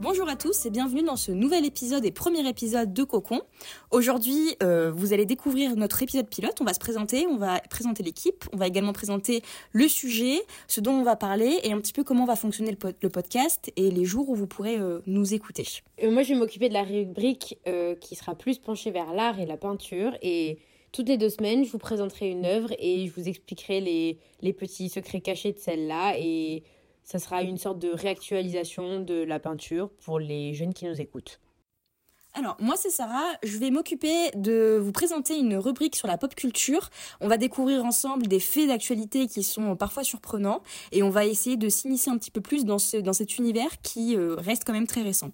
Bonjour à tous et bienvenue dans ce nouvel épisode et premier épisode de Cocon. Aujourd'hui, euh, vous allez découvrir notre épisode pilote. On va se présenter, on va présenter l'équipe, on va également présenter le sujet, ce dont on va parler et un petit peu comment va fonctionner le, podcast et les jours où vous pourrez euh, nous écouter. Euh, moi, je vais m'occuper de la rubrique qui sera plus penchée vers l'art et la peinture et toutes les deux semaines, je vous présenterai une œuvre et je vous expliquerai les, les petits secrets cachés de celle-là et ça sera une sorte de réactualisation de la peinture pour les jeunes qui nous écoutent. Alors, moi c'est Sarah, je vais m'occuper de vous présenter une rubrique sur la pop culture. On va découvrir ensemble des faits d'actualité qui sont parfois surprenants et on va essayer de s'initier un petit peu plus dans, ce, dans cet univers qui euh, reste quand même très récent.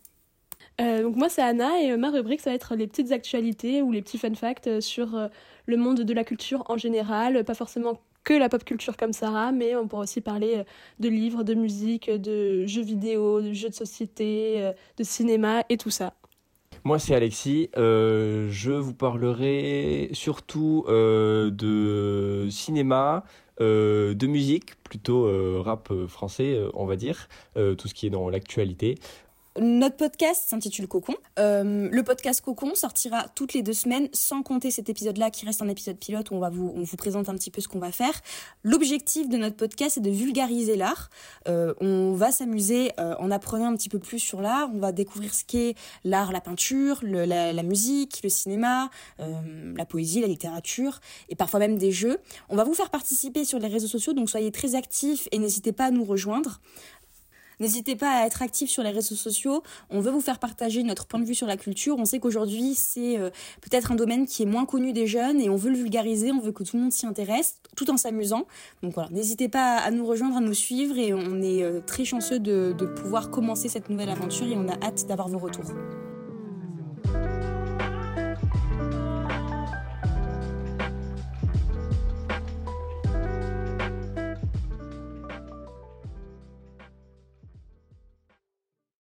Euh, donc moi c'est Anna et euh, ma rubrique ça va être les petites actualités ou les petits fun facts sur le monde de la culture en général, pas forcément que la pop culture comme Sarah, mais on pourra aussi parler euh, de livres, de musique, de jeux vidéo, de jeux de société, euh, de cinéma et tout ça. Moi, c'est Alexis. Euh, je vous parlerai surtout de cinéma, de musique, plutôt rap français, on va dire, tout ce qui est dans l'actualité. Notre podcast s'intitule Cocon. Euh, le podcast Cocon sortira toutes les deux semaines, sans compter cet épisode-là qui reste un épisode pilote où on va vous, on vous présente un petit peu ce qu'on va faire. L'objectif de notre podcast est de vulgariser l'art. Euh, on va s'amuser euh, en apprenant un petit peu plus sur l'art. On va découvrir ce qu'est l'art, la peinture, la, musique, le cinéma, la poésie, la littérature et parfois même des jeux. On va vous faire participer sur les réseaux sociaux, donc soyez très actifs et n'hésitez pas à nous rejoindre. N'hésitez pas à être actif sur les réseaux sociaux. On veut vous faire partager notre point de vue sur la culture. On sait qu'aujourd'hui, c'est euh, peut-être un domaine qui est moins connu des jeunes et on veut le vulgariser, on veut que tout le monde s'y intéresse tout en s'amusant. Donc voilà, n'hésitez pas à nous rejoindre, à nous suivre et on est euh, très chanceux de, de pouvoir commencer cette nouvelle aventure et on a hâte d'avoir vos retours.